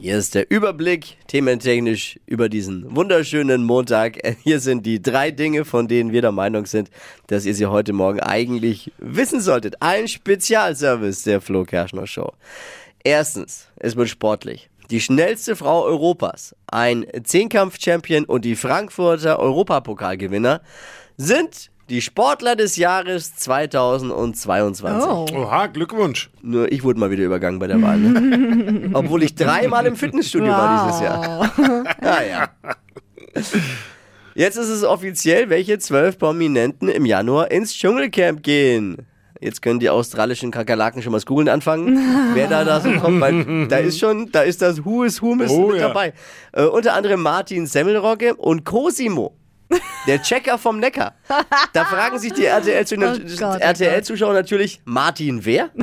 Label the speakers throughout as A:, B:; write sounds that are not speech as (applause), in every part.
A: Hier ist der Überblick thementechnisch über diesen wunderschönen Montag. (laughs) Hier sind die drei Dinge, von denen wir der Meinung sind, dass ihr sie heute Morgen eigentlich wissen solltet. Ein Spezialservice der Flo Kerschner Show. Erstens, es wird sportlich. Die schnellste Frau Europas, ein Zehnkampf-Champion und die Frankfurter Europapokalgewinner sind die Sportler des Jahres 2022.
B: Oh.
C: Oha, Glückwunsch.
A: Nur ich wurde mal wieder übergangen bei der Wahl. Ne? (laughs) Obwohl ich dreimal im Fitnessstudio war dieses Jahr. Ja, (laughs) ja. Jetzt ist es offiziell, welche zwölf Prominenten im Januar ins Dschungelcamp gehen. Jetzt können die australischen Kakerlaken schon mal das Googeln anfangen, (laughs) wer da, da so kommt, weil da ist schon, da ist das Who is Who mit
C: Oh, ja.
A: dabei. Äh, unter anderem Martin Semmelrogge und Cosimo. Der Checker vom Neckar. Da fragen sich die RTL-Zuschauer
B: Oh Gott, oh
A: RTL natürlich, Martin wer? (laughs)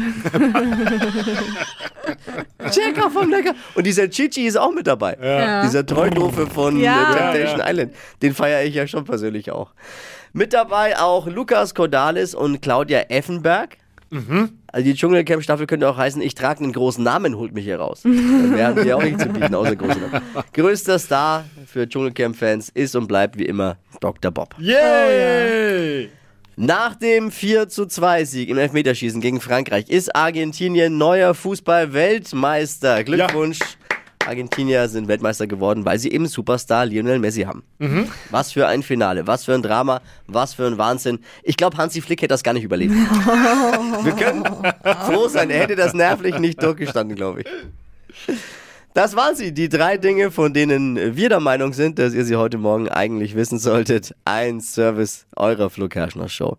A: Checker vom Neckar. Und dieser Chichi ist auch mit dabei.
B: Ja.
A: Dieser Treudofe von
B: Ja.
A: äh, Temptation
C: Ja, ja.
A: Island. Den feiere ich ja schon persönlich auch. Mit dabei auch Lukas Cordalis und Claudia Effenberg. Also die Dschungelcamp-Staffel könnte auch heißen, ich trage einen großen Namen, holt mich hier raus. Wir haben hier auch nichts zu bieten, außer großen Namen. (laughs) Größter Star für Dschungelcamp-Fans ist und bleibt wie immer Dr. Bob.
C: Yay!
A: Nach dem 4 zu 2 Sieg im Elfmeterschießen gegen Frankreich ist Argentinien neuer Fußball-Weltmeister. Glückwunsch. Argentinier sind Weltmeister geworden, weil sie eben Superstar Lionel Messi haben. Was für ein Finale, was für ein Drama, was für ein Wahnsinn. Ich glaube, Hansi Flick hätte das gar nicht überlebt. (laughs) Wir können froh sein, er hätte das nervlich nicht durchgestanden, glaube ich. Das waren sie, die drei Dinge, von denen wir der Meinung sind, dass ihr sie heute Morgen eigentlich wissen solltet. Ein Service eurer Flo Kerschner Show.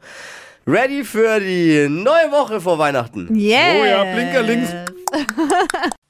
A: Ready für die neue Woche vor Weihnachten.
B: Yeah.
C: Oh ja, Blinker links. (laughs)